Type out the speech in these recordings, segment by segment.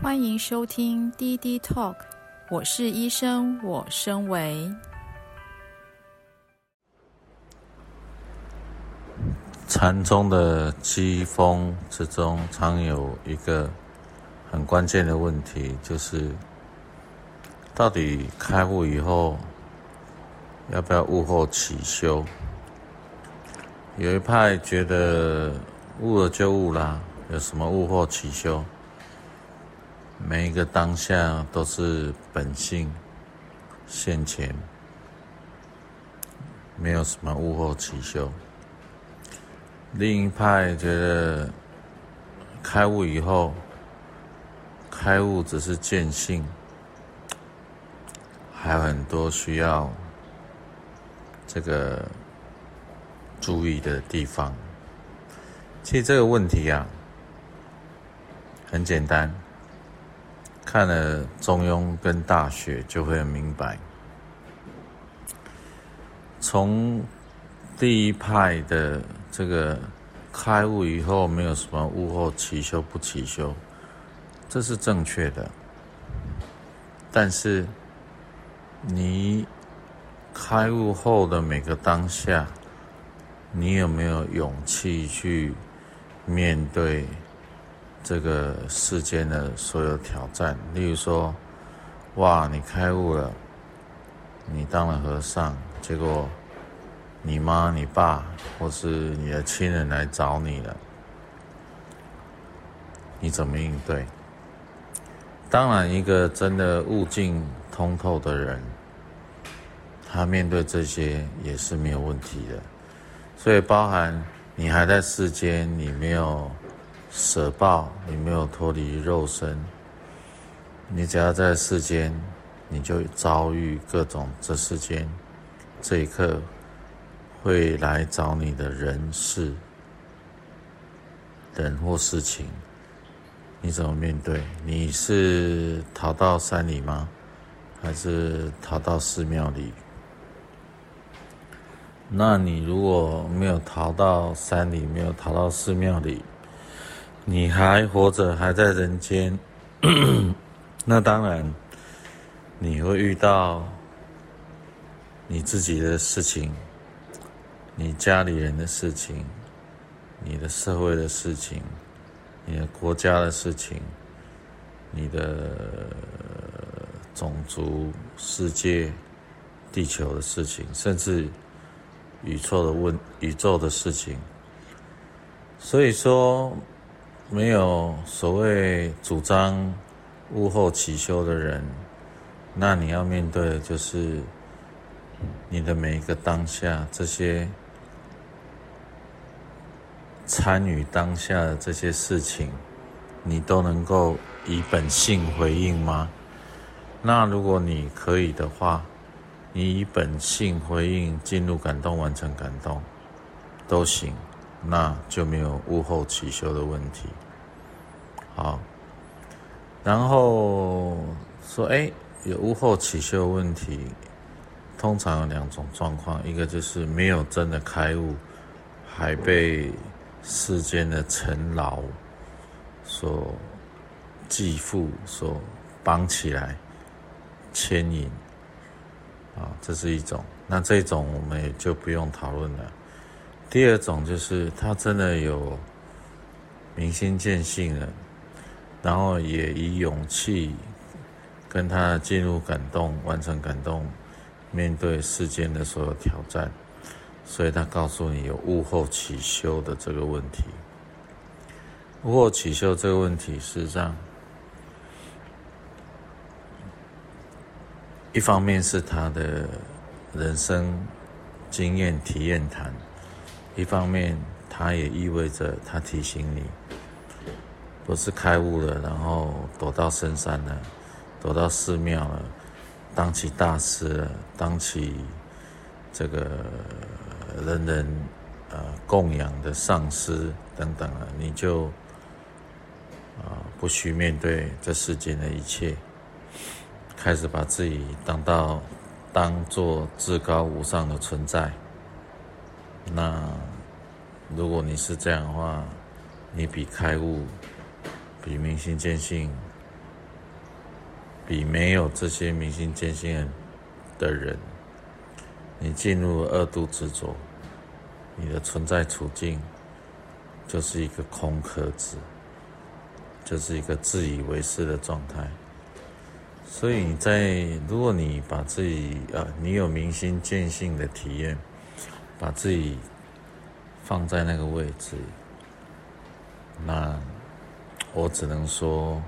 欢迎收听滴滴 Talk，我是医生，我身为禅宗的机锋之中，常有一个很关键的问题，就是到底开悟以后要不要悟后起修？有一派觉得悟了就悟啦，有什么悟后起修？每一个当下都是本性现前，没有什么物后起修。另一派觉得开悟以后，开悟只是见性，还有很多需要这个注意的地方。其实这个问题啊，很简单。看了《中庸》跟《大学》，就会很明白。从第一派的这个开悟以后，没有什么悟后起修不起修，这是正确的。但是，你开悟后的每个当下，你有没有勇气去面对？这个世间的所有挑战，例如说，哇，你开悟了，你当了和尚，结果你妈、你爸或是你的亲人来找你了，你怎么应对？当然，一个真的悟尽通透的人，他面对这些也是没有问题的。所以，包含你还在世间，你没有。舍报，你没有脱离肉身，你只要在世间，你就遭遇各种这世间这一刻会来找你的人事、人或事情，你怎么面对？你是逃到山里吗？还是逃到寺庙里？那你如果没有逃到山里，没有逃到寺庙里，你还活着，还在人间，那当然你会遇到你自己的事情，你家里人的事情，你的社会的事情，你的国家的事情，你的种族、世界、地球的事情，甚至宇宙的问宇宙的事情，所以说。没有所谓主张物后起修的人，那你要面对的就是你的每一个当下，这些参与当下的这些事情，你都能够以本性回应吗？那如果你可以的话，你以本性回应，进入感动，完成感动，都行。那就没有物后起修的问题。好，然后说，哎，有物后起修问题，通常有两种状况，一个就是没有真的开悟，还被世间的尘劳所继父所绑起来牵引。啊，这是一种，那这种我们也就不用讨论了。第二种就是他真的有明心见性了，然后也以勇气跟他进入感动，完成感动，面对世间的所有挑战，所以他告诉你有悟后起修的这个问题。悟后起修这个问题，事实上。一方面是他的人生经验体验谈，一方面他也意味着他提醒你，不是开悟了，然后躲到深山了，躲到寺庙了，当起大师了，当起这个人人呃供养的上师等等了，你就啊不需面对这世间的一切。开始把自己当到当做至高无上的存在，那如果你是这样的话，你比开悟、比明心见性比没有这些明心见性的人，你进入二度执着，你的存在处境就是一个空壳子，就是一个自以为是的状态。所以你在，如果你把自己啊，你有明心见性的体验，把自己放在那个位置，那我只能说，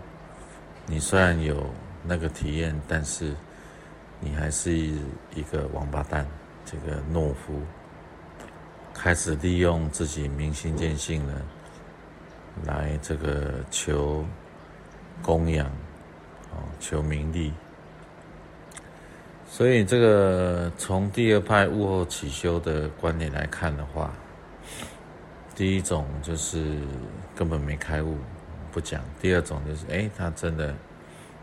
你虽然有那个体验，但是你还是一个王八蛋，这个懦夫，开始利用自己明心见性呢，来这个求供养。求名利，所以这个从第二派悟后起修的观点来看的话，第一种就是根本没开悟，不讲；第二种就是，哎，他真的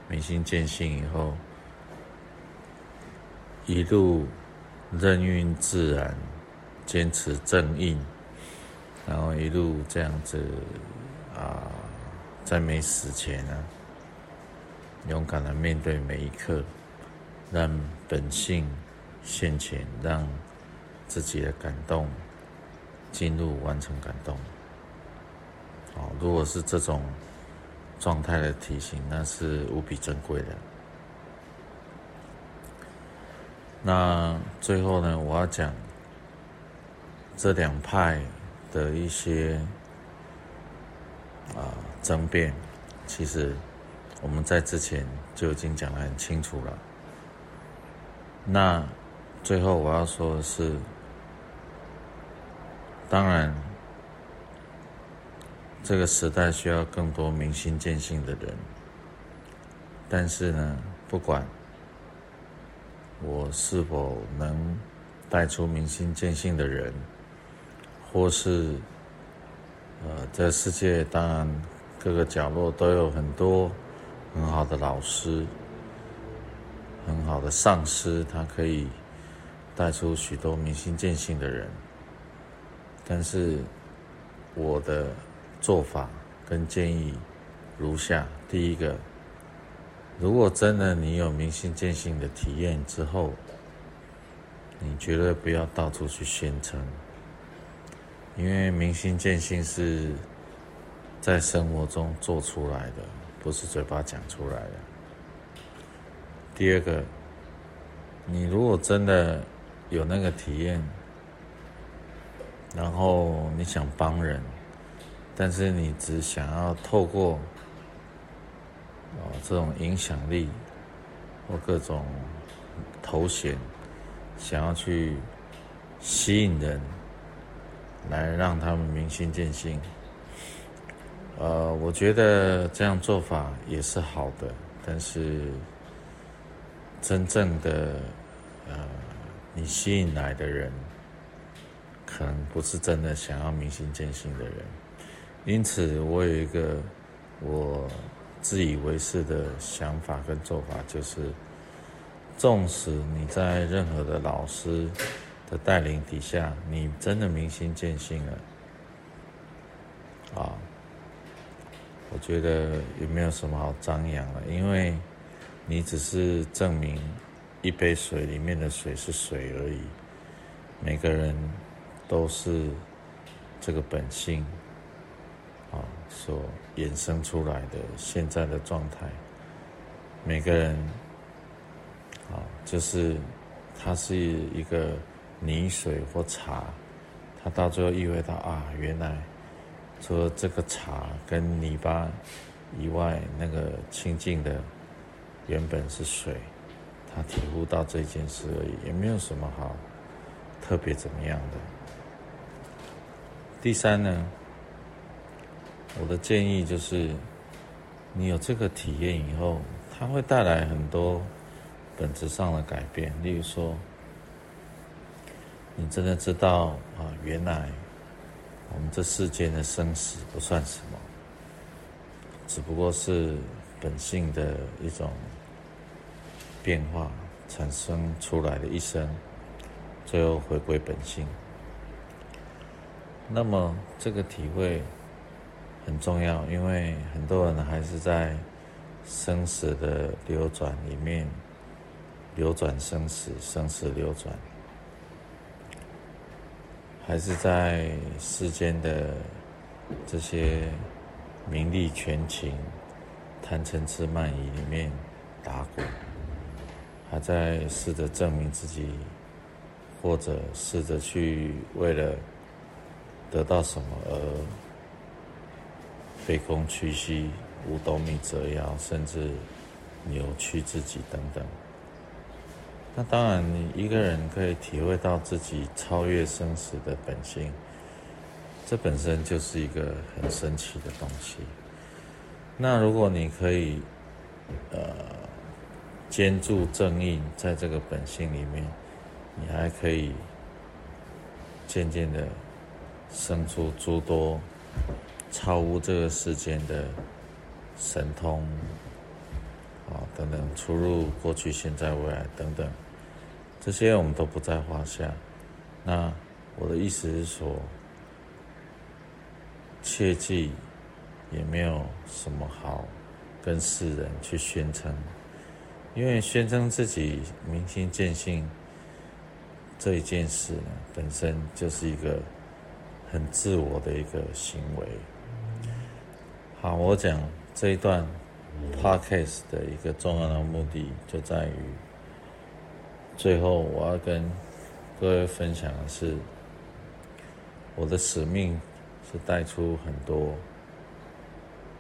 明心见性以后，一路任运自然，坚持正印，然后一路这样子啊，在没死前呢。勇敢的面对每一刻，让本性现前，让自己的感动进入完成感动。好，如果是这种状态的体型，那是无比珍贵的。那最后呢，我要讲这两派的一些啊争辩，其实。我们在之前就已经讲得很清楚了。那最后我要说的是，当然，这个时代需要更多明心见性的人。但是呢，不管我是否能带出明心见性的人，或是呃，这世界当然各个角落都有很多。很好的老师，很好的上师，他可以带出许多明心见性的人。但是我的做法跟建议如下：第一个，如果真的你有明心见性的体验之后，你绝对不要到处去宣称，因为明心见性是在生活中做出来的。不是嘴巴讲出来的。第二个，你如果真的有那个体验，然后你想帮人，但是你只想要透过哦这种影响力或各种头衔，想要去吸引人，来让他们明心见性。呃，我觉得这样做法也是好的，但是真正的呃，你吸引来的人，可能不是真的想要明心见性的人。因此，我有一个我自以为是的想法跟做法，就是，纵使你在任何的老师的带领底下，你真的明心见性了，啊。我觉得也没有什么好张扬了，因为你只是证明一杯水里面的水是水而已。每个人都是这个本性啊所衍生出来的现在的状态。每个人啊，就是它是一个泥水或茶，它到最后意会到啊，原来。除了这个茶跟泥巴以外，那个清净的原本是水，他体悟到这件事而已，也没有什么好特别怎么样的。第三呢，我的建议就是，你有这个体验以后，它会带来很多本质上的改变。例如说，你真的知道啊，原来。我们这世间的生死不算什么，只不过是本性的一种变化产生出来的一生，最后回归本性。那么这个体会很重要，因为很多人还是在生死的流转里面，流转生死，生死流转，还是在世间的这些名利权情、贪嗔痴慢疑里面打滚，还在试着证明自己，或者试着去为了得到什么而卑躬屈膝。五斗米折腰，甚至扭曲自己等等。那当然，你一个人可以体会到自己超越生死的本性，这本身就是一个很神奇的东西。那如果你可以，呃，坚住正义，在这个本性里面，你还可以渐渐的生出诸多超乎这个世间的。神通，啊，等等，出入过去、现在、未来等等，这些我们都不在话下。那我的意思是说，切记也没有什么好跟世人去宣称，因为宣称自己明心见性这一件事呢，本身就是一个很自我的一个行为。好，我讲。这一段 podcast 的一个重要的目的，就在于最后我要跟各位分享的是，我的使命是带出很多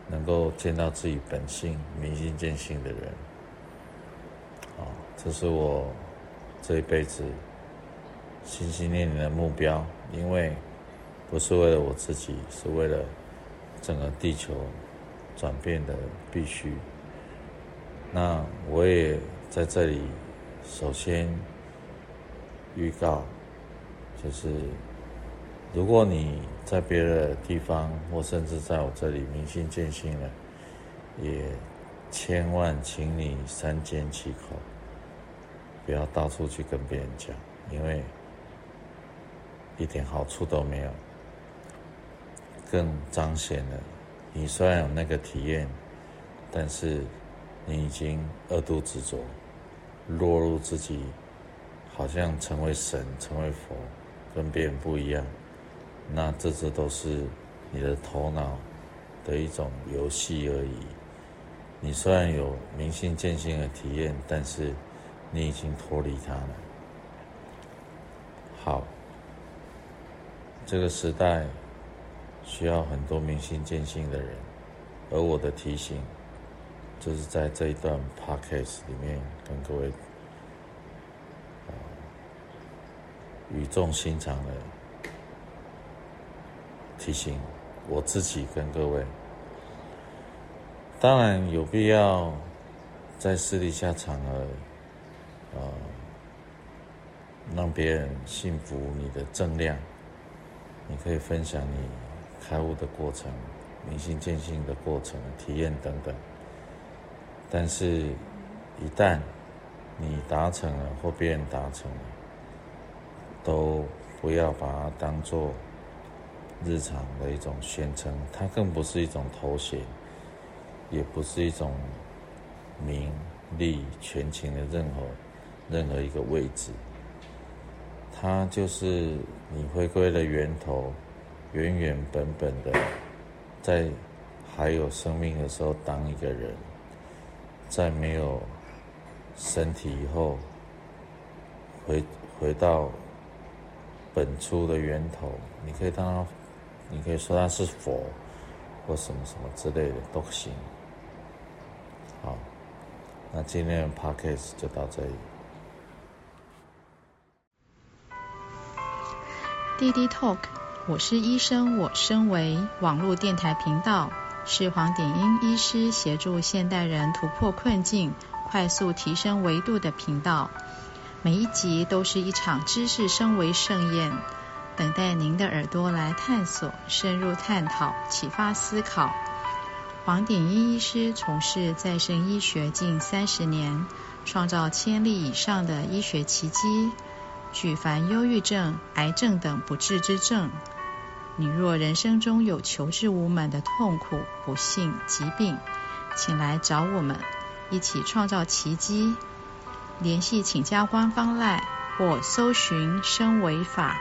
能够见到自己本性、明心见性的人。啊，这是我这一辈子心心念念的目标，因为不是为了我自己，是为了整个地球。转变的必须。那我也在这里，首先预告，就是如果你在别的地方，或甚至在我这里明心见性了，也千万请你三缄其口，不要到处去跟别人讲，因为一点好处都没有，更彰显了。你虽然有那个体验，但是你已经二度执着，落入自己，好像成为神、成为佛，跟别人不一样。那这这都是你的头脑的一种游戏而已。你虽然有明心见性的体验，但是你已经脱离它了。好，这个时代。需要很多明心见性的人，而我的提醒，就是在这一段 podcast 里面跟各位，语重心长的提醒我自己跟各位。当然有必要在私底下场合，呃，让别人信服你的正量，你可以分享你。开悟的过程、明心见性的过程、体验等等，但是，一旦你达成了或别人达成了，都不要把它当做日常的一种宣称，它更不是一种头衔，也不是一种名利权情的任何任何一个位置，它就是你回归的源头。原原本本的，在还有生命的时候当一个人，在没有身体以后，回回到本初的源头，你可以当他，你可以说他是佛，或什么什么之类的都行。好，那今天的 podcast 就到这里。滴滴 Talk。我是医生，我身为网络电台频道，是黄典英医师协助现代人突破困境、快速提升维度的频道。每一集都是一场知识升维盛宴，等待您的耳朵来探索、深入探讨、启发思考。黄典英医师从事再生医学近三十年，创造千例以上的医学奇迹，举凡忧郁症、癌症等不治之症。你若人生中有求知无门的痛苦、不幸、疾病，请来找我们，一起创造奇迹。联系请加官方 LINE 或搜寻“生为法”。